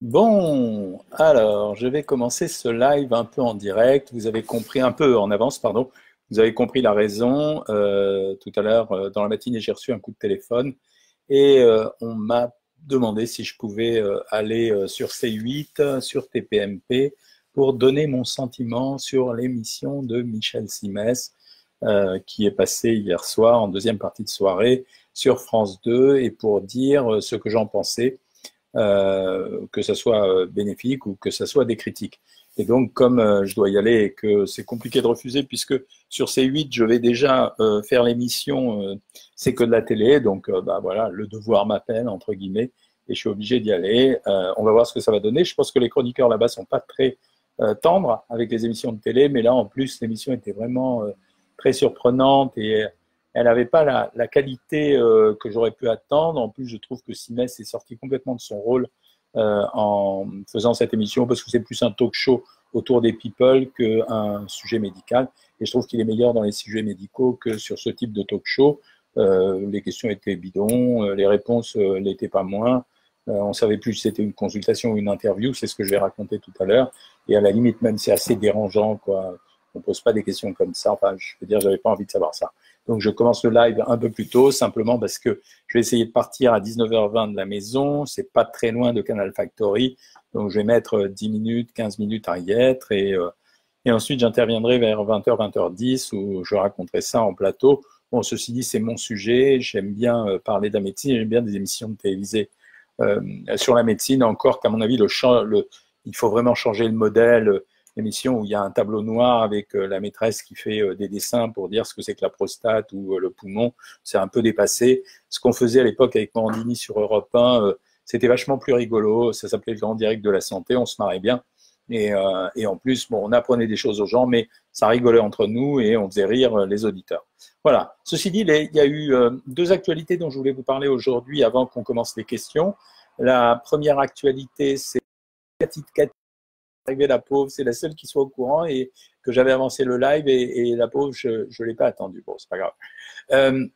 Bon, alors je vais commencer ce live un peu en direct. Vous avez compris un peu en avance, pardon. Vous avez compris la raison. Euh, tout à l'heure, euh, dans la matinée, j'ai reçu un coup de téléphone et euh, on m'a demandé si je pouvais aller sur C8, sur TPMP, pour donner mon sentiment sur l'émission de Michel Simès, qui est passée hier soir en deuxième partie de soirée sur France 2, et pour dire ce que j'en pensais euh, que ce soit euh, bénéfique ou que ce soit des critiques. Et donc, comme euh, je dois y aller et que c'est compliqué de refuser, puisque sur ces huit, je vais déjà faire l'émission C'est que de la télé, donc bah, voilà, le devoir m'appelle, entre guillemets, et je suis obligé d'y aller. on va voir ce que ça va donner. Je pense que les chroniqueurs là-bas sont pas très tendres avec les émissions de télé, mais là, en plus, l'émission était vraiment très surprenante et elle n'avait pas la, qualité euh, que j'aurais pu attendre. En plus, je trouve que Simès est sorti complètement de son rôle euh, en faisant cette émission parce que c'est plus un talk show autour des people qu'un sujet médical. Et je trouve qu'il est meilleur dans les sujets médicaux que sur ce type de talk show. Euh, les questions étaient bidons, les réponses l'étaient pas moins. on savait plus si c'était une consultation ou une interview, c'est ce que je vais raconter tout à l'heure. Et à la limite, même c'est assez dérangeant, quoi. On pose pas des questions comme ça. Enfin, je veux dire, j'avais pas envie de savoir ça. Donc je commence le live un peu plus tôt, simplement parce que je vais essayer de partir à 19h20 de la maison. C'est pas très loin de Canal Factory, donc je vais mettre 10 minutes, 15 minutes à y être, et, euh, et ensuite j'interviendrai vers 20h, 20h10 où je raconterai ça en plateau. Bon, ceci dit, c'est mon sujet. J'aime bien euh, parler de la médecine. J'aime bien des émissions télévisées euh, sur la médecine. Encore qu'à mon avis, le, le, il faut vraiment changer le modèle émission où il y a un tableau noir avec euh, la maîtresse qui fait euh, des dessins pour dire ce que c'est que la prostate ou euh, le poumon. C'est un peu dépassé. Ce qu'on faisait à l'époque avec Morandini sur Europe 1, c'était vachement plus rigolo. Ça s'appelait le grand direct de la santé. On se marrait bien. Et, en plus, bon, on apprenait des choses aux gens, mais ça rigolait entre nous et on faisait rire les auditeurs. Voilà. Ceci dit, il y a eu deux actualités dont je voulais vous parler aujourd'hui avant qu'on commence les questions. La première actualité, c'est la pauvre, c'est la seule qui soit au courant et que j'avais avancé le live et, la pauvre, je ne l'ai pas attendue. Bon, c'est pas grave. Euh,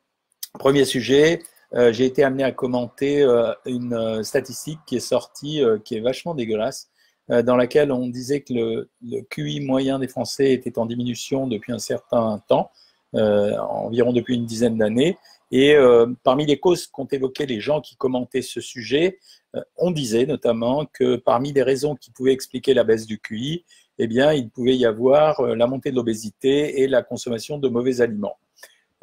premier sujet, euh, j'ai été amené à commenter euh, une statistique qui est sortie, qui est vachement dégueulasse, dans laquelle on disait que le, QI moyen des Français était en diminution depuis un certain temps, environ depuis une dizaine d'années. Et parmi les causes qu'ont évoquées les gens qui commentaient ce sujet, euh, on disait notamment que parmi les raisons qui pouvaient expliquer la baisse du QI, eh bien, il pouvait y avoir euh, la montée de l'obésité et la consommation de mauvais aliments.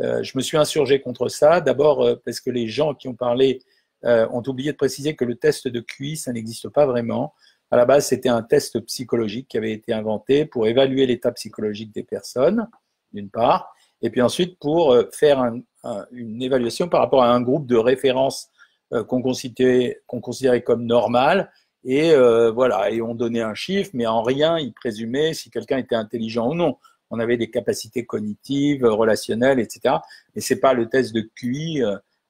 Euh, je me suis insurgé contre ça, d'abord parce que les gens qui ont parlé ont oublié de préciser que le test de QI, ça n'existe pas vraiment. À la base, c'était un test psychologique qui avait été inventé pour évaluer l'état psychologique des personnes, d'une part, et puis ensuite pour faire une évaluation par rapport à un groupe de référence euh, qu'on considérait, considérait comme normal. Et euh, voilà, et on donnait un chiffre, mais en rien il présumait si quelqu'un était intelligent ou non. On avait des capacités cognitives, relationnelles, etc. Mais c'est pas le test de QI.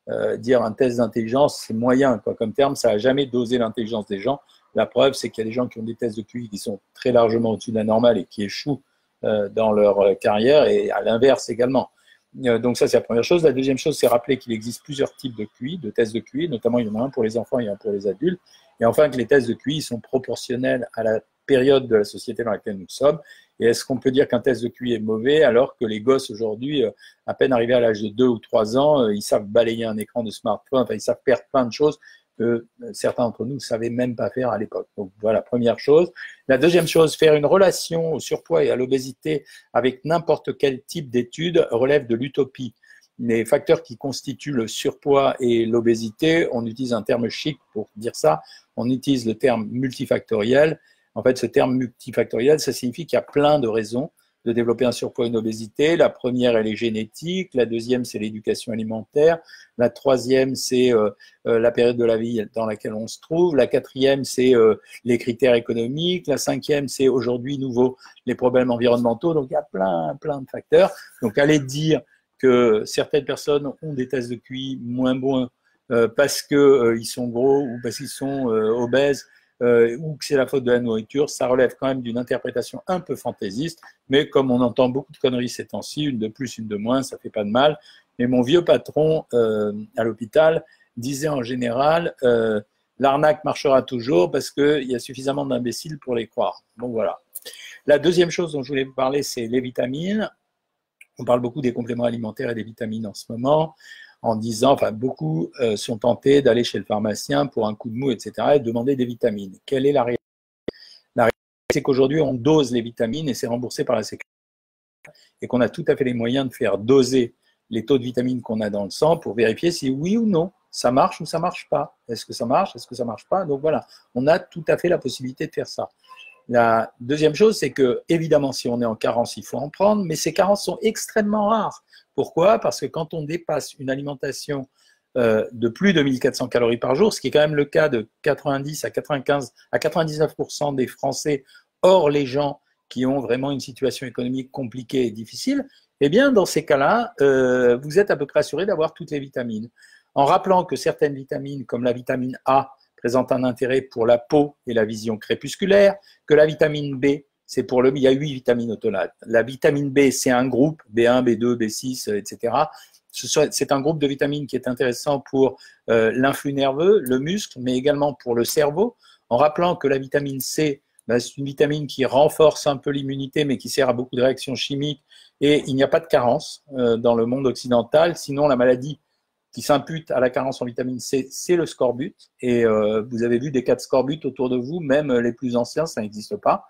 Euh, dire un test d'intelligence, c'est moyen quoi, comme terme. Ça n'a jamais dosé l'intelligence des gens. La preuve, c'est qu'il y a des gens qui ont des tests de QI qui sont très largement au-dessus de la normale et qui échouent dans leur carrière, et à l'inverse également. Euh, donc ça, c'est la première chose. La deuxième chose, c'est rappeler qu'il existe plusieurs types de QI, de tests de QI, notamment il y en a un pour les enfants et un pour les adultes. Et enfin, que les tests de QI sont proportionnels à la période de la société dans laquelle nous sommes. Et est-ce qu'on peut dire qu'un test de QI est mauvais alors que les gosses aujourd'hui, euh, à peine arrivés à l'âge de 2 ou 3 ans, euh, ils savent balayer un écran de smartphone, ils savent perdre plein de choses que euh, certains d'entre nous ne savaient même pas faire à l'époque. Donc voilà, première chose. La deuxième chose, faire une relation au surpoids et à l'obésité avec n'importe quel type d'étude relève de l'utopie. Les facteurs qui constituent le surpoids et l'obésité, on utilise un terme chic pour dire ça, on utilise le terme multifactoriel. En fait, ce terme multifactoriel, ça signifie qu'il y a plein de raisons de développer un surpoids et une obésité. La première, elle est génétique. La deuxième, c'est l'éducation alimentaire. La troisième, c'est euh, euh, la période de la vie dans laquelle on se trouve. La quatrième, c'est euh, les critères économiques. La cinquième, c'est aujourd'hui nouveau les problèmes environnementaux. Donc il y a plein, plein de facteurs. Donc allez dire que certaines personnes ont des tests de QI moins bons parce qu'ils sont gros ou parce qu'ils sont obèses euh, ou que c'est la faute de la nourriture, ça relève quand même d'une interprétation un peu fantaisiste, mais comme on entend beaucoup de conneries ces temps-ci, une de plus, une de moins, ça fait pas de mal. Mais mon vieux patron euh, à l'hôpital disait en général, euh, l'arnaque marchera toujours parce qu'il y a suffisamment d'imbéciles pour les croire. Donc voilà. La deuxième chose dont je voulais vous parler, c'est les vitamines. On parle beaucoup des compléments alimentaires et des vitamines en ce moment, en disant, enfin, beaucoup euh, sont tentés d'aller chez le pharmacien pour un coup de mou, etc., et demander des vitamines. Quelle est la réalité La réalité, c'est qu'aujourd'hui, on dose les vitamines et c'est remboursé par la sécurité et qu'on a tout à fait les moyens de faire doser les taux de vitamines qu'on a dans le sang pour vérifier si oui ou non ça marche ou ça marche pas. Est-ce que ça marche? Est-ce que ça marche pas? Donc voilà, on a tout à fait la possibilité de faire ça. La deuxième chose, c'est que évidemment, si on est en carence, il faut en prendre, mais ces carences sont extrêmement rares. Pourquoi? Parce que quand on dépasse une alimentation euh, de plus de 1400 calories par jour, ce qui est quand même le cas de 90 à 95 à 99% des Français, hors les gens qui ont vraiment une situation économique compliquée et difficile, eh bien, dans ces cas-là, euh, vous êtes à peu près assuré d'avoir toutes les vitamines. En rappelant que certaines vitamines, comme la vitamine A, présentent un intérêt pour la peau et la vision crépusculaire, que la vitamine B, c'est pour le, il y a huit vitamines autolates. La vitamine B, c'est un groupe, B1, B2, B6, etc. C'est un groupe de vitamines qui est intéressant pour euh, l'influx nerveux, le muscle, mais également pour le cerveau. En rappelant que la vitamine C, bah, c'est une vitamine qui renforce un peu l'immunité, mais qui sert à beaucoup de réactions chimiques. Et il n'y a pas de carence euh, dans le monde occidental. Sinon, la maladie qui s'impute à la carence en vitamine C, c'est le scorbut. Et euh, vous avez vu des cas de scorbut autour de vous, même les plus anciens, ça n'existe pas.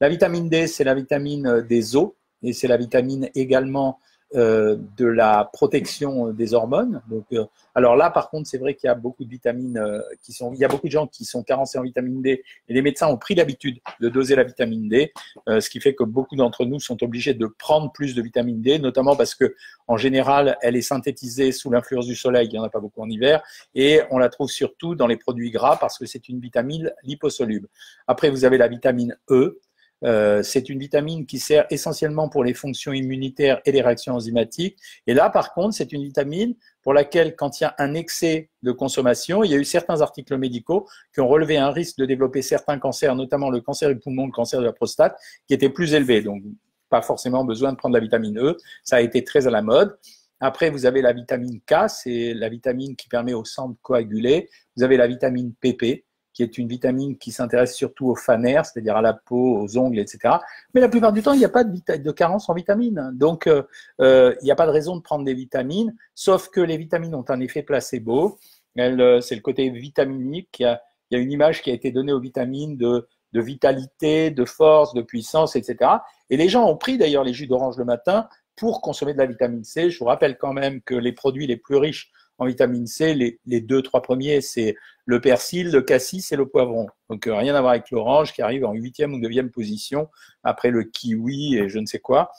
La vitamine D, c'est la vitamine des os et c'est la vitamine également de la protection des hormones. Donc, euh, alors là, par contre, c'est vrai qu'il y a beaucoup de vitamines euh, qui sont, il y a beaucoup de gens qui sont carencés en vitamine D et les médecins ont pris l'habitude de doser la vitamine D, ce qui fait que beaucoup d'entre nous sont obligés de prendre plus de vitamine D, notamment parce que en général, elle est synthétisée sous l'influence du soleil, il n'y en a pas beaucoup en hiver, et on la trouve surtout dans les produits gras parce que c'est une vitamine liposoluble. Après, vous avez la vitamine E, euh, c'est une vitamine qui sert essentiellement pour les fonctions immunitaires et les réactions enzymatiques. Et là, par contre, c'est une vitamine pour laquelle, quand il y a un excès de consommation, il y a eu certains articles médicaux qui ont relevé un risque de développer certains cancers, notamment le cancer du poumon, le cancer de la prostate, qui était plus élevé. Donc, pas forcément besoin de prendre la vitamine E. Ça a été très à la mode. Après, vous avez la vitamine K, c'est la vitamine qui permet au sang de coaguler. Vous avez la vitamine PP, qui est une vitamine qui s'intéresse surtout aux fanères, c'est-à-dire à la peau, aux ongles, etc. Mais la plupart du temps, il n'y a pas de, carence en vitamines. Donc, euh, euh, il n'y a pas de raison de prendre des vitamines, sauf que les vitamines ont un effet placebo. Euh, c'est le côté vitaminique. Il y, a, il y, a, une image qui a été donnée aux vitamines de, de vitalité, de force, de puissance, etc. Et les gens ont pris d'ailleurs les jus d'orange le matin pour consommer de la vitamine C. Je vous rappelle quand même que les produits les plus riches en vitamine C, les, deux, trois premiers, c'est le persil, le cassis et le poivron. Donc euh, rien à voir avec l'orange qui arrive en huitième ou neuvième position après le kiwi et je ne sais quoi.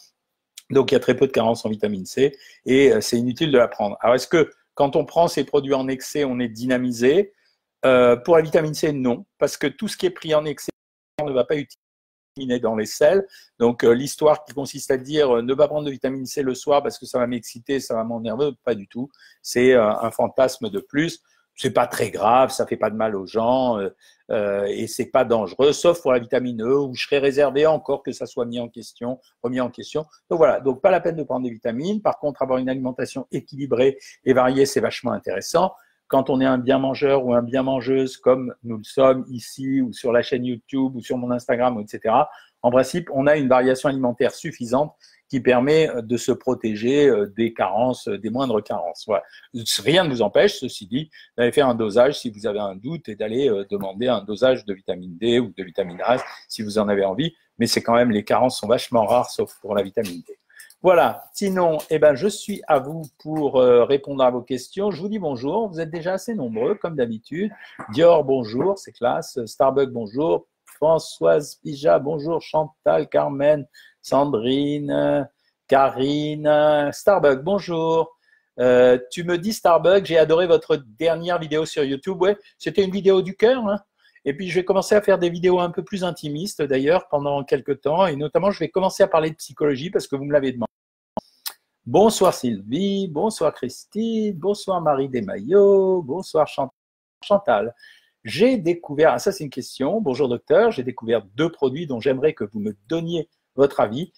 Donc il y a très peu de carence en vitamine C et euh, c'est inutile de la prendre. Alors est-ce que quand on prend ces produits en excès, on est dynamisé? Euh, Pour la vitamine C, non, parce que tout ce qui est pris en excès ne va pas utiliser dans les selles. Donc euh, l'histoire qui consiste à dire euh, ne pas prendre de vitamine C le soir parce que ça va m'exciter, ça va m'énerver, pas du tout. C'est euh, un fantasme de plus. C'est pas très grave, ça fait pas de mal aux gens et c'est pas dangereux, sauf pour la vitamine E où je serais réservé encore que ça soit mis en question, remis en question. Donc voilà, donc pas la peine de prendre des vitamines. Par contre, avoir une alimentation équilibrée et variée, c'est vachement intéressant quand on est un bien mangeur ou un bien mangeuse comme nous le sommes ici ou sur la chaîne YouTube ou sur mon Instagram, etc., en principe, on a une variation alimentaire suffisante qui permet de se protéger euh, des carences, des moindres carences. Rien ne vous empêche, ceci dit, d'aller faire un dosage si vous avez un doute et d'aller euh, demander un dosage de vitamine D ou de vitamine A si vous en avez envie. Mais c'est quand même, les carences sont vachement rares, sauf pour la vitamine D. Voilà, sinon, eh ben, je suis à vous pour euh, répondre à vos questions. Je vous dis bonjour, vous êtes déjà assez nombreux, comme d'habitude. Dior, bonjour, c'est classe. Starbucks, bonjour. Françoise Pija, bonjour. Chantal, Carmen, Sandrine, Karine. Starbucks, bonjour. Euh, tu me dis Starbucks, j'ai adoré votre dernière vidéo sur YouTube. C'était une vidéo du cœur. Hein? Et puis, je vais commencer à faire des vidéos un peu plus intimistes d'ailleurs pendant quelques temps. Et notamment, je vais commencer à parler de psychologie parce que vous me l'avez demandé. Bonsoir Sylvie, bonsoir Christine, bonsoir Marie Desmaillots, bonsoir Chantal. J'ai découvert, ah, ça c'est une question, bonjour docteur, j'ai découvert deux produits dont j'aimerais que vous me donniez votre avis.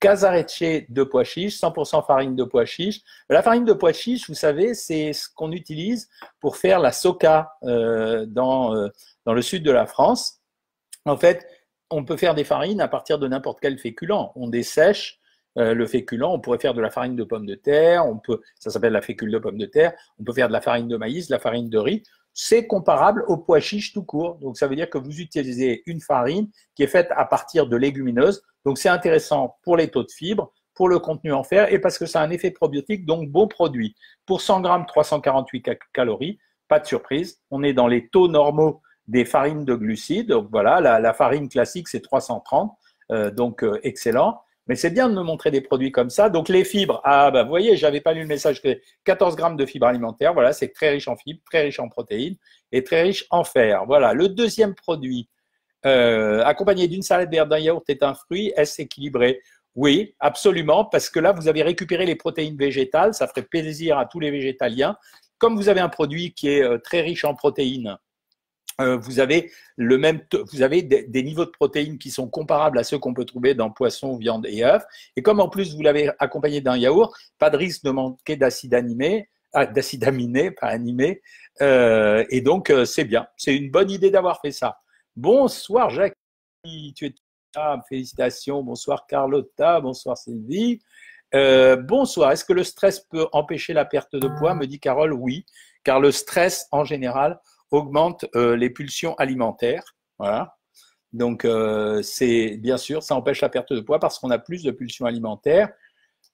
Casarecce de pois chiches, 100% farine de pois chiches. La farine de pois chiches, vous savez, c'est ce qu'on utilise pour faire la soca euh, dans, euh, dans le sud de la France. En fait, on peut faire des farines à partir de n'importe quel féculent. On dessèche euh, le féculent, on pourrait faire de la farine de pomme de terre, on peut, ça s'appelle la fécule de pomme de terre, on peut faire de la farine de maïs, de la farine de riz. C'est comparable au pois chiche tout court. Donc ça veut dire que vous utilisez une farine qui est faite à partir de légumineuses. Donc c'est intéressant pour les taux de fibres, pour le contenu en fer et parce que ça a un effet probiotique, donc bon produit. Pour 100 grammes, 348 calories, pas de surprise. On est dans les taux normaux des farines de glucides. Donc voilà, la, farine classique, c'est 330, euh, donc euh, excellent. Mais c'est bien de me montrer des produits comme ça. Donc les fibres, ah bah vous voyez, j'avais pas lu le message que 14 grammes de fibres alimentaires. Voilà, c'est très riche en fibres, très riche en protéines et très riche en fer. Voilà, le deuxième produit, euh, accompagné d'une salade verte, d'un yaourt est un fruit. Est-ce équilibré? Oui, absolument, parce que là vous avez récupéré les protéines végétales. Ça ferait plaisir à tous les végétaliens. Comme vous avez un produit qui est euh, très riche en protéines euh, vous avez le même, vous avez des, niveaux de protéines qui sont comparables à ceux qu'on peut trouver dans poisson, viande et œufs. Et comme en plus vous l'avez accompagné d'un yaourt, pas de risque de manquer d'acide animé, ah, d'acide aminé, pas animé. Euh, et donc euh, c'est bien, c'est une bonne idée d'avoir fait ça. Bonsoir Jacques, tu es félicitations. Bonsoir Carlotta, bonsoir Sylvie. bonsoir. Est-ce que le stress peut empêcher la perte de poids? Me dit Carole, oui, car le stress en général augmente euh, les pulsions alimentaires. Voilà. Donc, euh, c'est bien sûr, ça empêche la perte de poids parce qu'on a plus de pulsions alimentaires.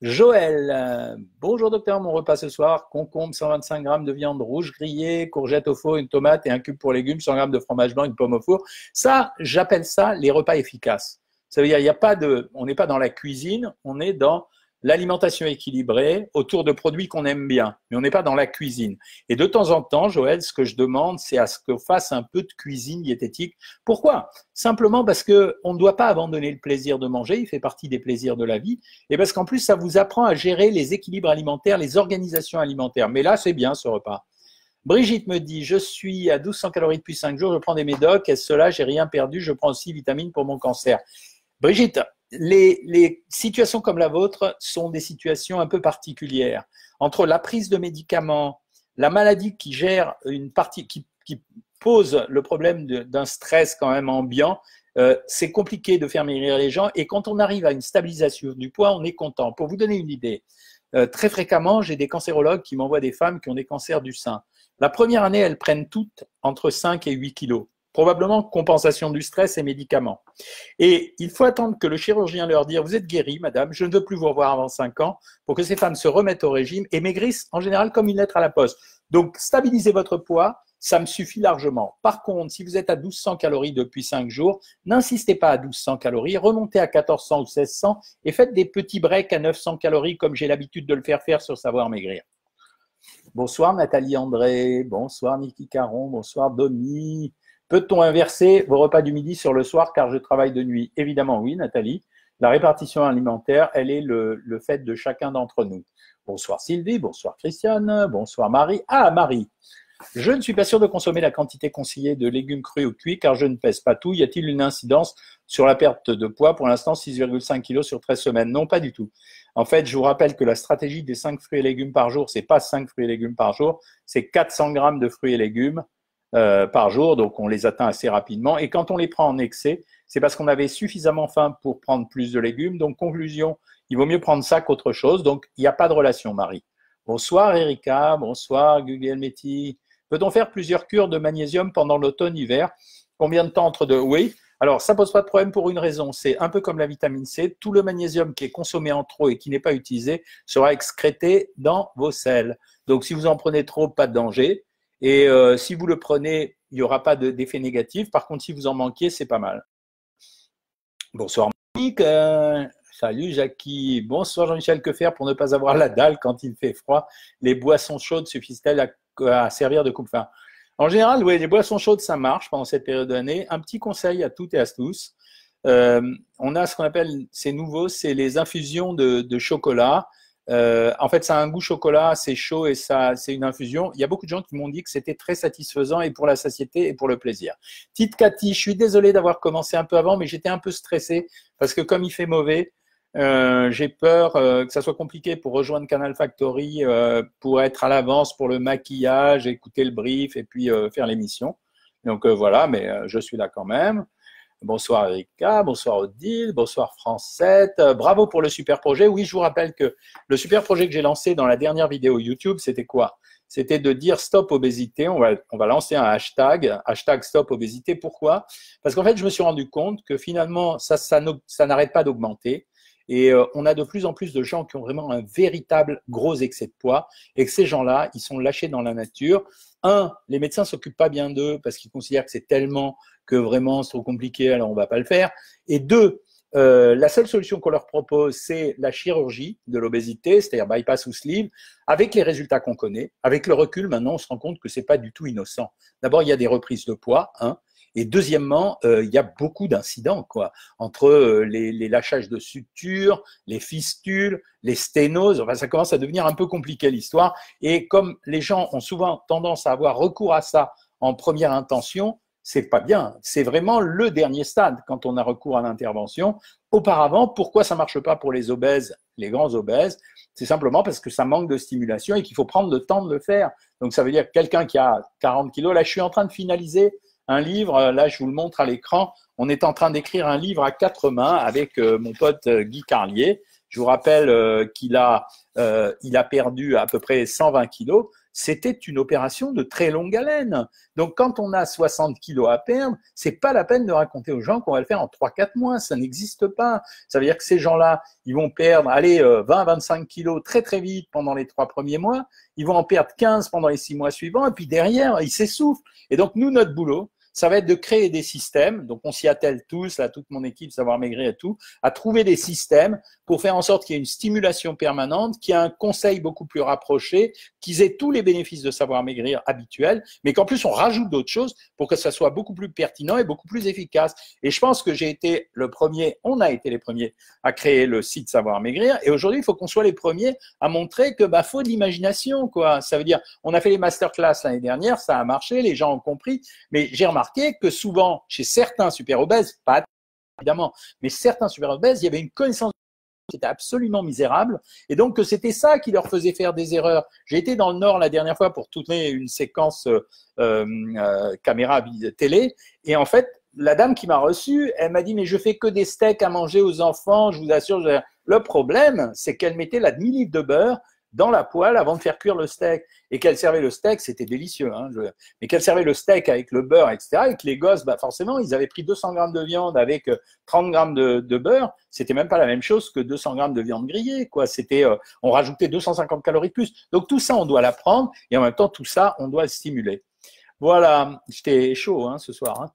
Joël, bonjour docteur, mon repas ce soir, concombre, 125 grammes de viande rouge grillée, courgette au four, une tomate et un cube pour légumes, 100 grammes de fromage blanc, une pomme au four. Ça, j'appelle ça les repas efficaces. Ça veut dire, il y a pas de, on n'est pas dans la cuisine, on est dans l'alimentation équilibrée autour de produits qu'on aime bien, mais on n'est pas dans la cuisine. Et de temps en temps, Joël, ce que je demande, c'est à ce qu'on fasse un peu de cuisine diététique. Pourquoi? Simplement parce que on ne doit pas abandonner le plaisir de manger, il fait partie des plaisirs de la vie, et parce qu'en plus, ça vous apprend à gérer les équilibres alimentaires, les organisations alimentaires. Mais là, c'est bien ce repas. Brigitte me dit, je suis à 1200 calories depuis 5 jours, je prends des médocs, et cela, j'ai rien perdu, je prends aussi vitamines pour mon cancer. Brigitte, les, situations comme la vôtre sont des situations un peu particulières. Entre la prise de médicaments, la maladie qui gère une partie, pose le problème d'un stress quand même ambiant, euh, c'est compliqué de faire maigrir les gens. Et quand on arrive à une stabilisation du poids, on est content. Pour vous donner une idée, euh, très fréquemment, j'ai des cancérologues qui m'envoient des femmes qui ont des cancers du sein. La première année, elles prennent toutes entre 5 et 8 kilos probablement compensation du stress et médicaments. Et il faut attendre que le chirurgien leur dise Vous êtes guérie, madame, je ne veux plus vous revoir avant 5 ans, pour que ces femmes se remettent au régime et maigrissent en général comme une lettre à la poste. Donc, stabilisez votre poids, ça me suffit largement. Par contre, si vous êtes à 1200 calories depuis 5 jours, n'insistez pas à 1200 calories, remontez à 1400 ou 1600 et faites des petits breaks à 900 calories comme j'ai l'habitude de le faire faire sur Savoir Maigrir. Bonsoir Nathalie André, bonsoir Niki Caron, bonsoir Domi, Peut-on inverser vos repas du midi sur le soir car je travaille de nuit? Évidemment oui, Nathalie. La répartition alimentaire, elle est le, fait de chacun d'entre nous. Bonsoir Sylvie, bonsoir Christiane, bonsoir Marie. Ah Marie, je ne suis pas sûr de consommer la quantité conseillée de légumes crus ou cuits car je ne pèse pas tout. Y a-t-il une incidence sur la perte de poids? Pour l'instant, 6,5 kg sur 13 semaines. Non, pas du tout. En fait, je vous rappelle que la stratégie des 5 fruits et légumes par jour, c'est pas 5 fruits et légumes par jour, c'est 400 grammes de fruits et légumes euh, par jour, donc on les atteint assez rapidement. Et quand on les prend en excès, c'est parce qu'on avait suffisamment faim pour prendre plus de légumes. Donc, conclusion, il vaut mieux prendre ça qu'autre chose. Donc, il n'y a pas de relation, Marie. Bonsoir, Erika. Bonsoir, Guglielmetti. Peut-on faire plusieurs cures de magnésium pendant l'automne-hiver Combien de temps entre deux? Oui. Alors, ça pose pas de problème pour une raison. C'est un peu comme la vitamine C. Tout le magnésium qui est consommé en trop et qui n'est pas utilisé sera excrété dans vos selles. Donc, si vous en prenez trop, pas de danger. Et euh, si vous le prenez, il n'y aura pas d'effet négatif. Par contre, si vous en manquez, c'est pas mal. Bonsoir Monique. Euh, salut Jackie. Bonsoir Jean-Michel. Que faire pour ne pas avoir la dalle quand il fait froid Les boissons chaudes suffisent-elles à, servir de coupe-faim? En général, oui, les boissons chaudes, ça marche pendant cette période d'année. Un petit conseil à toutes et à tous. Euh, on a ce qu'on appelle, c'est nouveau, c'est les infusions de chocolat. Euh, en fait, ça a un goût chocolat, c'est chaud et ça, c'est une infusion. Il y a beaucoup de gens qui m'ont dit que c'était très satisfaisant et pour la satiété et pour le plaisir. Tite Cathy, je suis désolé d'avoir commencé un peu avant, mais j'étais un peu stressé parce que comme il fait mauvais, Euh, j'ai peur euh, que ça soit compliqué pour rejoindre Canal Factory, pour être à l'avance pour le maquillage, écouter le brief et puis faire l'émission. Donc voilà, mais je suis là quand même. Bonsoir Erika, bonsoir Odile, bonsoir France 7. bravo pour le super projet. Oui, je vous rappelle que le super projet que j'ai lancé dans la dernière vidéo YouTube, c'était quoi? C'était de dire stop obésité. On va, on va lancer un hashtag, hashtag stop obésité. Pourquoi? Parce qu'en fait, je me suis rendu compte que finalement, ça, ça n'arrête pas d'augmenter. Et euh, on a de plus en plus de gens qui ont vraiment un véritable gros excès de poids et que ces gens-là, ils sont lâchés dans la nature. Un, les médecins s'occupent pas bien d'eux parce qu'ils considèrent que c'est tellement que vraiment c'est trop compliqué, alors on va pas le faire. Et deux, euh, la seule solution qu'on leur propose, c'est la chirurgie de l'obésité, c'est-à-dire bypass ou sleeve, avec les résultats qu'on connaît. Avec le recul, maintenant, on se rend compte que c'est pas du tout innocent. D'abord, il y a des reprises de poids, hein, et deuxièmement, euh, il y a beaucoup d'incidents, quoi, entre euh, les, lâchages de suture, les fistules, les sténoses. Enfin, ça commence à devenir un peu compliqué l'histoire. Et comme les gens ont souvent tendance à avoir recours à ça en première intention, c'est pas bien. C'est vraiment le dernier stade quand on a recours à l'intervention. Auparavant, pourquoi ça marche pas pour les obèses, les grands obèses? C'est simplement parce que ça manque de stimulation et qu'il faut prendre le temps de le faire. Donc ça veut dire quelqu'un qui a 40 kilos. Là, je suis en train de finaliser un livre. Euh, là, je vous le montre à l'écran. On est en train d'écrire un livre à quatre mains avec euh, mon pote euh, Guy Carlier. Je vous rappelle qu'il a, a perdu à peu près 120 kilos. C'était une opération de très longue haleine. Donc, quand on a 60 kilos à perdre, c'est pas la peine de raconter aux gens qu'on va le faire en 3-4 mois. Ça n'existe pas. Ça veut dire que ces gens-là, ils vont perdre, allez, 20-25 kilos très très vite pendant les trois premiers mois. Ils vont en perdre 15 pendant les six mois suivants. Et puis derrière, ils s'essoufflent. Et donc, nous, notre boulot, ça va être de créer des systèmes. Donc, on s'y attelle tous, là, toute mon équipe, Savoir Maigrir et tout, à trouver des systèmes pour faire en sorte qu'il y ait une stimulation permanente, qu'il y ait un conseil beaucoup plus rapproché, qu'ils aient tous les bénéfices de Savoir Maigrir habituels, mais qu'en plus, on rajoute d'autres choses pour que ça soit beaucoup plus pertinent et beaucoup plus efficace. Et je pense que j'ai été le premier, on a été les premiers à créer le site Savoir Maigrir. Et aujourd'hui, il faut qu'on soit les premiers à montrer que, bah, faut de l'imagination, quoi. Ça veut dire, on a fait les masterclass l'année dernière, ça a marché, les gens ont compris, mais j'ai remarqué que souvent, chez certains super obèses, pas évidemment, mais certains super obèses, il y avait une connaissance qui était absolument misérable, et donc que c'était ça qui leur faisait faire des erreurs. J'ai été dans le Nord la dernière fois pour tourner une séquence euh, euh, caméra télé, et en fait, la dame qui m'a reçu, elle m'a dit mais je fais que des steaks à manger aux enfants, je vous assure. Le problème, c'est qu'elle mettait la demi-litre de beurre dans la poêle avant de faire cuire le steak. Et qu'elle servait le steak, c'était délicieux. Hein, Mais qu'elle servait le steak avec le beurre, etc. Et que les gosses, bah forcément, ils avaient pris 200 grammes de viande avec 30 euh, grammes de, de beurre. C'était même pas la même chose que 200 grammes de viande grillée. Quoi. C'était, euh, on rajoutait 250 calories de plus. Donc tout ça, on doit l'apprendre. Et en même temps, tout ça, on doit le stimuler. Voilà, j'étais chaud hein, ce soir. Hein.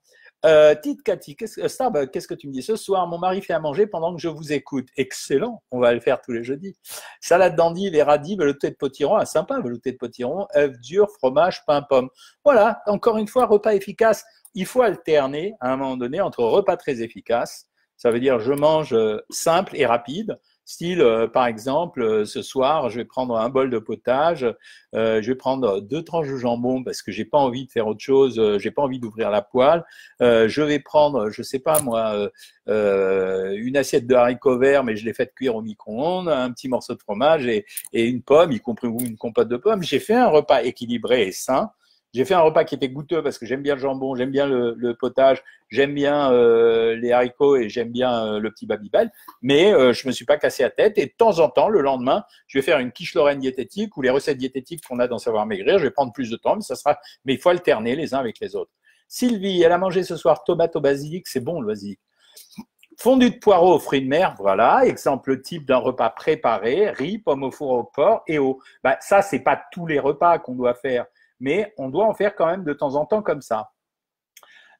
Euh, Tite Cathy, qu'est-ce, euh, qu'est-ce que tu me dis? Ce soir Mon mari fait à manger pendant que je vous écoute. Excellent, on va le faire tous les jeudis. Salade d'endive et radis, velouté de potiron, ah, sympa, velouté de potiron, œufs durs, fromage, pain, pomme. Voilà, encore une fois, repas efficace. Il faut alterner à un moment donné entre repas très efficaces, ça veut dire je mange euh, simple et rapide, Style, euh, par exemple, euh, ce soir, je vais prendre un bol de potage, euh, je vais prendre deux tranches de jambon parce que j'ai pas envie de faire autre chose, j'ai pas envie d'ouvrir la poêle. je vais prendre, je sais pas moi, une assiette de haricots verts, mais je l'ai fait cuire au micro-ondes, un petit morceau de fromage et, et une pomme, y compris une compote de pommes. J'ai fait un repas équilibré et sain. J'ai fait un repas qui était goûteux parce que j'aime bien le jambon, j'aime bien le, potage, j'aime bien euh, les haricots et j'aime bien euh, le petit babybel, mais euh, je me suis pas cassé la tête et de temps en temps, le lendemain, je vais faire une quiche lorraine diététique ou les recettes diététiques qu'on a dans Savoir Maigrir. Je vais prendre plus de temps, mais ça sera, mais il faut alterner les uns avec les autres. Sylvie, elle a mangé ce soir tomate au basilic, c'est bon le basilic. Fondu de poireaux aux fruits de mer, voilà, exemple type d'un repas préparé, riz, pommes au four au porc et eau. Bah, ça, c'est pas tous les repas qu'on doit faire mais on doit en faire quand même de temps en temps comme ça.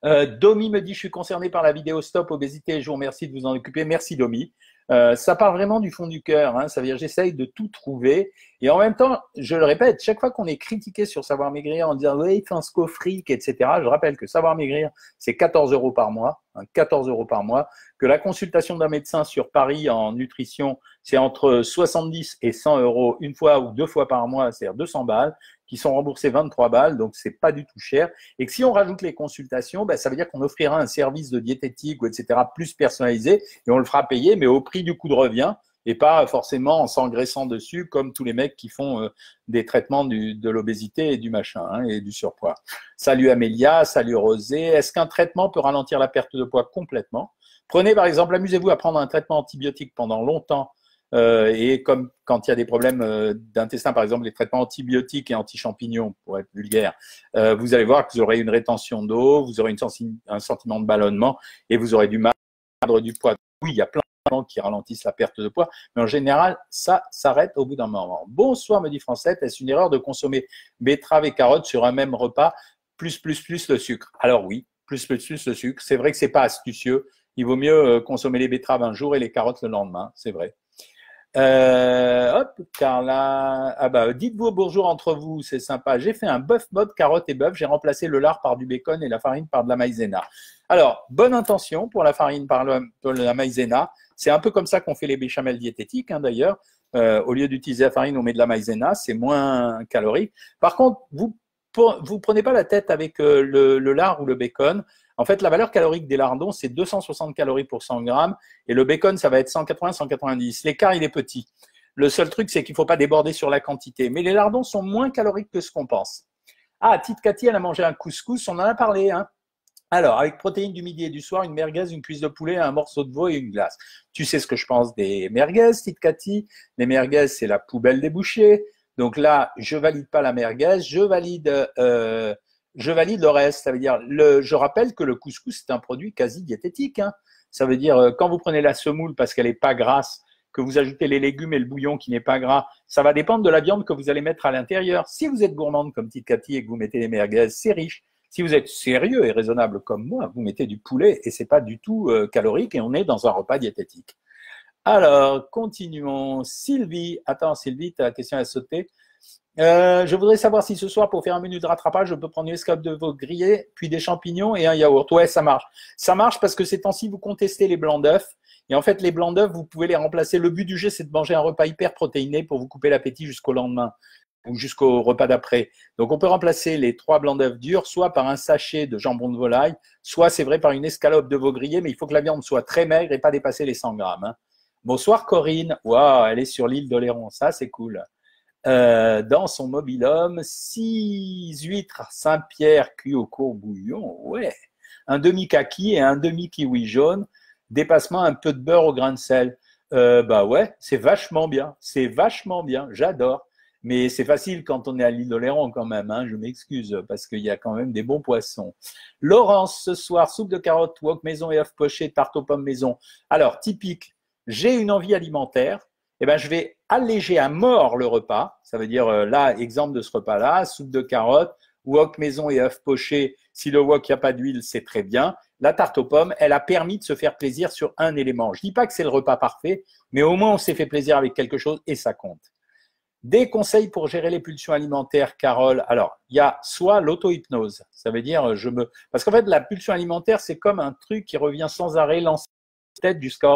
Euh, Domi me dit, je suis concerné par la vidéo Stop Obésité, je vous remercie de vous en occuper. Merci Domi. Euh, ça part vraiment du fond du cœur. Hein. Ça veut dire j'essaye de tout trouver. Et en même temps, je le répète, chaque fois qu'on est critiqué sur Savoir Maigrir en disant oui, un scofric, etc., je rappelle que Savoir Maigrir, c'est 14 euros par mois, 14 hein, euros par mois, que la consultation d'un médecin sur Paris en nutrition, c'est entre 70 et 100 euros une fois ou deux fois par mois, c'est-à-dire 200 balles, qui sont remboursés 23 balles, donc c'est pas du tout cher. Et que si on rajoute les consultations, ben, ça veut dire qu'on offrira un service de diététique ou etc. plus personnalisé et on le fera payer, mais au prix du coût de revient et pas forcément en s'engraissant dessus comme tous les mecs qui font euh, des traitements de l'obésité et du machin hein, et du surpoids. Salut Amélia, salut Rosé. Est-ce qu'un traitement peut ralentir la perte de poids complètement? Prenez par exemple, amusez-vous à prendre un traitement antibiotique pendant longtemps et comme quand il y a des problèmes euh, d'intestin, par exemple les traitements antibiotiques et anti-champignons, pour être vulgaire, vous allez voir que vous aurez une rétention d'eau, vous aurez un sentiment de ballonnement et vous aurez du mal à perdre du poids. Oui, il y a plein qui ralentissent la perte de poids, mais en général, ça s'arrête au bout d'un moment. Bonsoir, me dit Français, est-ce une erreur de consommer betterave et carottes sur un même repas, plus, plus, plus le sucre? Alors oui, plus, plus, plus le sucre. C'est vrai que c'est pas astucieux. Il vaut mieux euh, consommer les betteraves un jour et les carottes le lendemain, c'est vrai. Euh, hop, Carla. Ah bah, dites-vous bonjour entre vous, c'est sympa. J'ai fait un bœuf mode carotte et bœuf. J'ai remplacé le lard par du bacon et la farine par de la maïzena. Alors, bonne intention pour la farine par la maïzena. C'est un peu comme ça qu'on fait les béchamels diététiques, hein, d'ailleurs. Euh, au lieu d'utiliser la farine, on met de la maïzena, c'est moins calorique. Par contre, vous vous prenez pas la tête avec euh, le, lard ou le bacon. En fait, la valeur calorique des lardons, c'est 260 calories pour 100 grammes, et le bacon, ça va être 180-190. L'écart, il est petit. Le seul truc, c'est qu'il ne faut pas déborder sur la quantité. Mais les lardons sont moins caloriques que ce qu'on pense. Ah, Tite Cathy, elle a mangé un couscous, on en a parlé. Hein. Alors, avec protéines du midi et du soir, une merguez, une cuisse de poulet, un morceau de veau et une glace. Tu sais ce que je pense des merguez, Tite Cathy? Les merguez, c'est la poubelle des bouchers. Donc là, je valide pas la merguez, je valide, euh, je valide le reste. Ça veut dire, le, je rappelle que le couscous c'est un produit quasi diététique. Hein. Ça veut dire, euh, quand vous prenez la semoule parce qu'elle n'est pas grasse, que vous ajoutez les légumes et le bouillon qui n'est pas gras, ça va dépendre de la viande que vous allez mettre à l'intérieur. Si vous êtes gourmande comme Tite Cathy et que vous mettez les merguez, c'est riche. Si vous êtes sérieux et raisonnable comme moi, vous mettez du poulet et c'est pas du tout euh, calorique et on est dans un repas diététique. Alors, continuons. Sylvie, attends Sylvie, ta question a sauté. Euh, je voudrais savoir si ce soir, pour faire un menu de rattrapage, je peux prendre une escape de veau grillé, puis des champignons et un yaourt. Ouais, ça marche. Ça marche parce que ces temps-ci, vous contestez les blancs d'œufs. Et en fait, les blancs d'œufs, vous pouvez les remplacer. Le but du jeu, c'est de manger un repas hyper protéiné pour vous couper l'appétit jusqu'au lendemain ou jusqu'au repas d'après. Donc on peut remplacer les trois blancs d'œufs durs soit par un sachet de jambon de volaille, soit c'est vrai par une escalope de veau grillé, mais il faut que la viande soit très maigre et pas dépasser les 100 grammes. Hein. Bonsoir Corinne. Waouh, elle est sur l'île d'Oléron, ça c'est cool. Euh, dans son mobilhome, six huîtres Saint-Pierre cuits au courbouillon, ouais. Un demi-kaki et un demi-kiwi jaune, dépassement un peu de beurre au grain de sel. Euh, bah ouais, c'est vachement bien, c'est vachement bien, j'adore. Mais c'est facile quand on est à l'île d'Oléron quand même, hein, je m'excuse, parce qu'il y a quand même des bons poissons. Laurence, ce soir, soupe de carottes, wok maison et œufs pochés, tarte aux pommes maison. Alors, typique, j'ai une envie alimentaire, eh ben, je vais alléger à mort le repas. Ça veut dire, euh, là, exemple de ce repas-là, soupe de carottes, wok maison et œufs pochés. Si le wok, il n'y a pas d'huile, c'est très bien. La tarte aux pommes, elle a permis de se faire plaisir sur un élément. Je ne dis pas que c'est le repas parfait, mais au moins on s'est fait plaisir avec quelque chose et ça compte. Des conseils pour gérer les pulsions alimentaires, Carole? Alors, il y a soit l'auto-hypnose. Ça veut dire, je me. Parce qu'en fait, la pulsion alimentaire, c'est comme un truc qui revient sans arrêt, lancer la tête jusqu'à le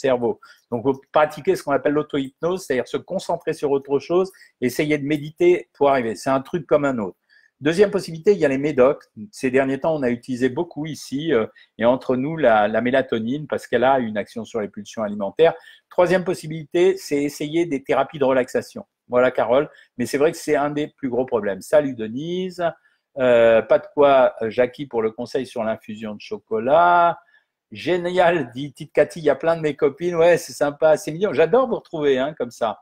cerveau. Donc, vous pratiquez ce qu'on appelle l'auto-hypnose, c'est-à-dire se concentrer sur autre chose, essayer de méditer pour arriver. C'est un truc comme un autre. Deuxième possibilité, il y a les médocs. Ces derniers temps, on a utilisé beaucoup ici, euh, et entre nous, la, la mélatonine, parce qu'elle a une action sur les pulsions alimentaires. Troisième possibilité, c'est essayer des thérapies de relaxation. Voilà, Carole. Mais c'est vrai que c'est un des plus gros problèmes. Salut Denise. Euh, pas de quoi, euh, Jackie, pour le conseil sur l'infusion de chocolat. Génial, dit Tite Cathy, il y a plein de mes copines. Ouais, c'est sympa, c'est mignon. J'adore vous retrouver hein, comme ça.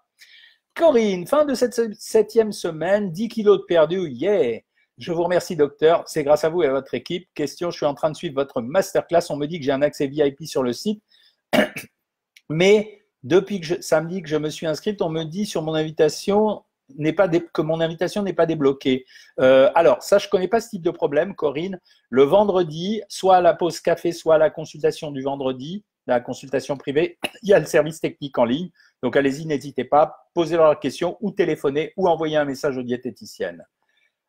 Corinne, fin de cette septième semaine, 10 kilos de perdu, yeah Je vous remercie, docteur. C'est grâce à vous et à votre équipe. Question, je suis en train de suivre votre masterclass. On me dit que j'ai un accès VIP sur le site. Mais depuis que je, samedi que je me suis inscrite, on me dit sur mon invitation n'est pas que mon invitation n'est pas débloquée. Euh, alors, ça, je connais pas ce type de problème, Corinne. Le vendredi, soit à la pause café, soit à la consultation du vendredi, la consultation privée, il y a le service technique en ligne. Donc, allez-y, n'hésitez pas, posez leur question ou téléphonez ou envoyez un message aux diététiciennes.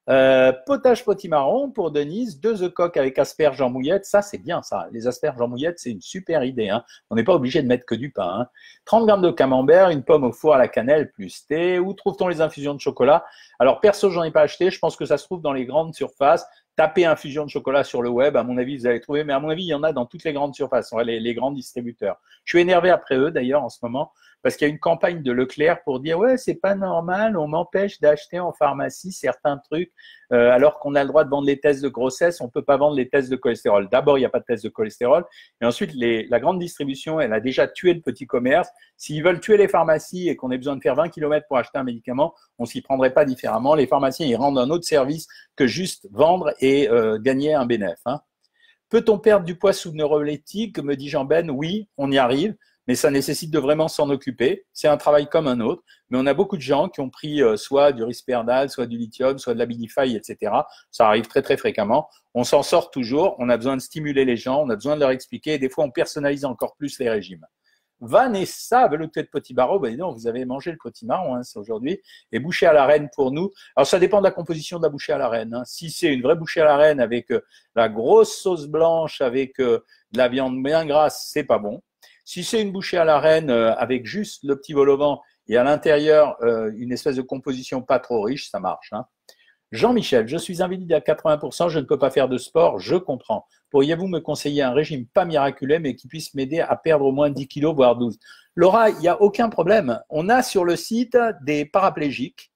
Euh, potage potimarron pour Denise, deux œufs coques avec asperges en mouillette, ça c'est bien ça. Les asperges en mouillette, c'est une super idée. Hein. On n'est pas obligé de mettre que du pain. Hein. 30 grammes de camembert, une pomme au four à la cannelle plus thé. Où trouve-t-on les infusions de chocolat? Alors perso, j'en ai pas acheté. Je pense que ça se trouve dans les grandes surfaces. Tapez infusion de chocolat sur le web, à mon avis, vous allez trouver. Mais à mon avis, il y en a dans toutes les grandes surfaces, les, les grands distributeurs. Je suis énervé après eux d'ailleurs en ce moment parce qu'il y a une campagne de Leclerc pour dire ouais c'est pas normal, on m'empêche d'acheter en pharmacie certains trucs euh, alors qu'on a le droit de vendre les tests de grossesse, on peut pas vendre les tests de cholestérol. D'abord il n'y a pas de tests de cholestérol et ensuite la grande distribution elle a déjà tué le petit commerce. S'ils veulent tuer les pharmacies et qu'on ait besoin de faire 20 km pour acheter un médicament, on s'y prendrait pas différemment. Les pharmaciens ils rendent un autre service que juste vendre et euh, gagner un bénéfice. Hein. Peut-on perdre du poids sous neuroleptique Me dit Jean Ben. Oui, on y arrive mais ça nécessite de vraiment s'en occuper. C'est un travail comme un autre, mais on a beaucoup de gens qui ont pris euh, soit du risperdal, soit du lithium, soit de la binify, etc. Ça arrive très très fréquemment. On s'en sort toujours. On a besoin de stimuler les gens, on a besoin de leur expliquer. Et des fois, on personnalise encore plus les régimes. Vanessa, velouté de petit barreau, ben non, vous avez mangé le petit marron hein, aujourd'hui, et bouché à la reine pour nous. Alors ça dépend de la composition de la bouchée à la reine. Hein. Si c'est une vraie bouchée à la reine avec euh, la grosse sauce blanche, avec euh, de la viande bien grasse, c'est pas bon. Si c'est une bouchée à la reine euh, avec juste le petit vol au vent et à l'intérieur euh, une espèce de composition pas trop riche, ça marche. Hein. Jean-Michel, je suis invalide à 80%, je ne peux pas faire de sport, je comprends. Pourriez-vous me conseiller un régime pas miraculeux, mais qui puisse m'aider à perdre au moins 10 kilos, voire 12 Laura, il n'y a aucun problème. On a sur le site des paraplégiques,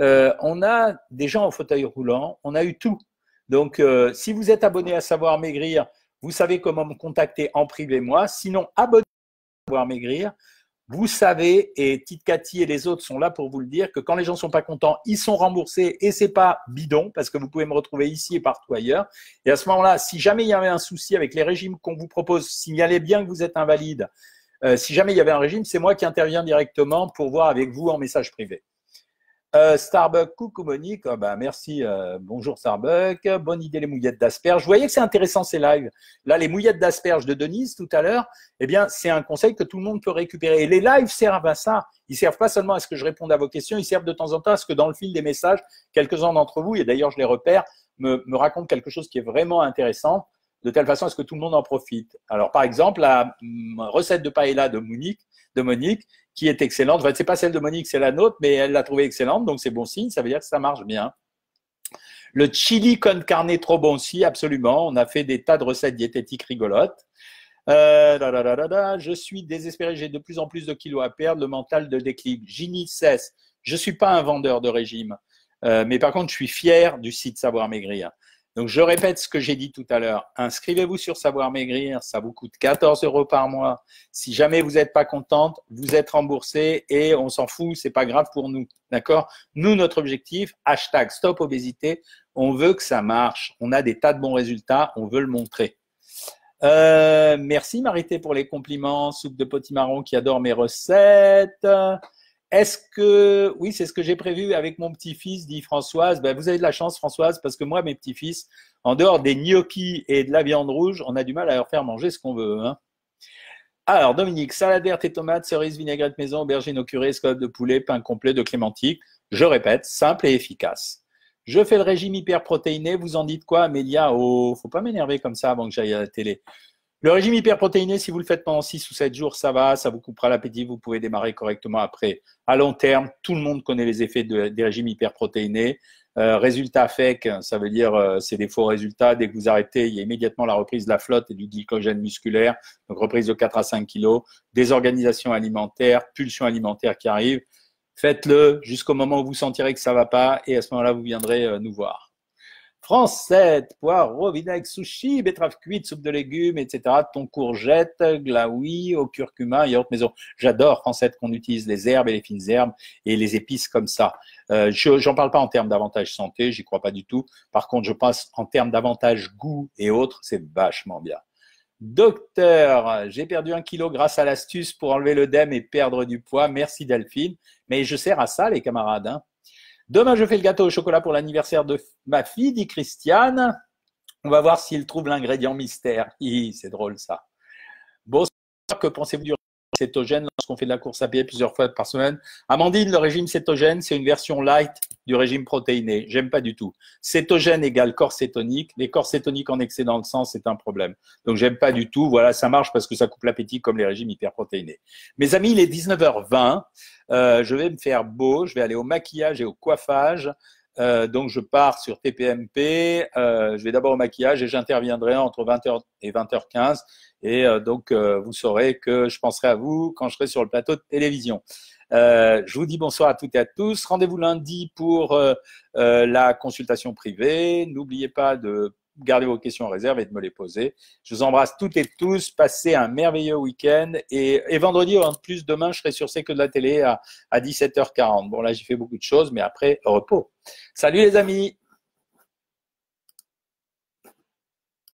euh, on a des gens en fauteuil roulant, on a eu tout. Donc, si vous êtes abonné à Savoir Maigrir, vous savez comment me contacter en privé moi. Sinon, abonnez maigrir. Vous savez, et Tite Cathy et les autres sont là pour vous le dire, que quand les gens sont pas contents, ils sont remboursés et c'est pas bidon parce que vous pouvez me retrouver ici et partout ailleurs. Et à ce moment-là, si jamais il y avait un souci avec les régimes qu'on vous propose, signalez bien que vous êtes invalide. Euh, si jamais il y avait un régime, c'est moi qui interviens directement pour voir avec vous en message privé. Euh, Starbucks, coucou Monique. Oh, bah, merci. Euh, bonjour Starbucks. Bonne idée les mouillettes d'asperges. Vous voyez que c'est intéressant ces lives. Là, les mouillettes d'asperges de Denise tout à l'heure, eh bien, c'est un conseil que tout le monde peut récupérer. Et les lives servent à ça. Ils servent pas seulement à ce que je réponde à vos questions, ils servent de temps en temps à ce que dans le fil des messages, quelques-uns d'entre vous, et d'ailleurs je les repère, me, me racontent quelque chose qui est vraiment intéressant de telle façon à ce que tout le monde en profite. Alors, par exemple, la hum, recette de paella de Monique, de Monique qui est excellente. Enfin, c'est pas celle de Monique, c'est la nôtre, mais elle l'a trouvée excellente, donc c'est bon signe. Ça veut dire que ça marche bien. Le chili con carne, trop bon aussi, absolument. On a fait des tas de recettes diététiques rigolotes. Euh, je suis désespéré, j'ai de plus en plus de kilos à perdre, le mental de déclic. Gini cesse. Je suis pas un vendeur de régime, euh, mais par contre, je suis fier du site Savoir Maigrir. Donc, je répète ce que j'ai dit tout à l'heure. Inscrivez-vous sur Savoir Maigrir. Ça vous coûte 14 euros par mois. Si jamais vous n'êtes pas contente, vous êtes remboursé et on s'en fout. C'est pas grave pour nous. D'accord? Nous, notre objectif, hashtag stop obésité. On veut que ça marche. On a des tas de bons résultats. On veut le montrer. Euh, merci Marité pour les compliments. Soupe de potimarron qui adore mes recettes. Est-ce que, oui, c'est ce que j'ai prévu avec mon petit-fils, dit Françoise. Ben, vous avez de la chance, Françoise, parce que moi, mes petits-fils, en dehors des gnocchis et de la viande rouge, on a du mal à leur faire manger ce qu'on veut. Hein. Alors, Dominique, salade verte et tomates, cerises, vinaigrette maison, aubergine au curé, scalope de poulet, pain complet de clémentine. Je répète, simple et efficace. Je fais le régime hyperprotéiné. Vous en dites quoi, Amélia? Oh, faut pas m'énerver comme ça avant que j'aille à la télé. Le régime hyperprotéiné, si vous le faites pendant 6 ou 7 jours, ça va, ça vous coupera l'appétit, vous pouvez démarrer correctement après. À long terme, tout le monde connaît les effets des régimes hyperprotéinés. Euh, résultat FEC, ça veut dire euh, c'est des faux résultats. Dès que vous arrêtez, il y a immédiatement la reprise de la flotte et du glycogène musculaire, donc reprise de 4 à 5 kilos, désorganisation alimentaire, pulsion alimentaire qui arrive. Faites-le jusqu'au moment où vous sentirez que ça va pas et à ce moment-là, vous viendrez euh, nous voir. Francette, poireaux, vinaigre, sushi, betterave cuite, soupe de légumes, etc. Ton courgette, glaoui, au curcuma, yaourt maison. J'adore, Francette, qu'on utilise les herbes et les fines herbes et les épices comme ça. Euh, je n'en parle pas en termes d'avantages santé, j'y crois pas du tout. Par contre, je pense en termes d'avantages goût et autres, c'est vachement bien. Docteur, j'ai perdu un kilo grâce à l'astuce pour enlever l'œdème et perdre du poids. Merci Delphine. Mais je sers à ça, les camarades. Hein. Demain, je fais le gâteau au chocolat pour l'anniversaire de ma fille, dit Christiane. On va voir s'il trouve l'ingrédient mystère. c'est drôle ça. Bonsoir, que pensez-vous du cétogène lorsqu'on fait de la course à pied plusieurs fois par semaine. Amandine, le régime cétogène, c'est une version light du régime protéiné. J'aime pas du tout. Cétogène égale corps cétonique. Les corps cétoniques en excès dans le sang, c'est un problème. Donc j'aime pas du tout. Voilà, ça marche parce que ça coupe l'appétit comme les régimes hyperprotéinés. Mes amis, il est 19h20. Euh, je vais me faire beau. Je vais aller au maquillage et au coiffage. Euh, donc je pars sur TPMP, euh, je vais d'abord au maquillage et j'interviendrai entre 20h et 20h15. Et euh, donc euh, vous saurez que je penserai à vous quand je serai sur le plateau de télévision. Euh, je vous dis bonsoir à toutes et à tous. Rendez-vous lundi pour la consultation privée. N'oubliez pas de garder vos questions en réserve et de me les poser. Je vous embrasse toutes et tous. Passez un merveilleux week-end. Et, et, vendredi, en plus, demain, je serai sur C'est de la télé à, à 17h40. Bon, là, j'ai fait beaucoup de choses, mais après, repos. Salut les amis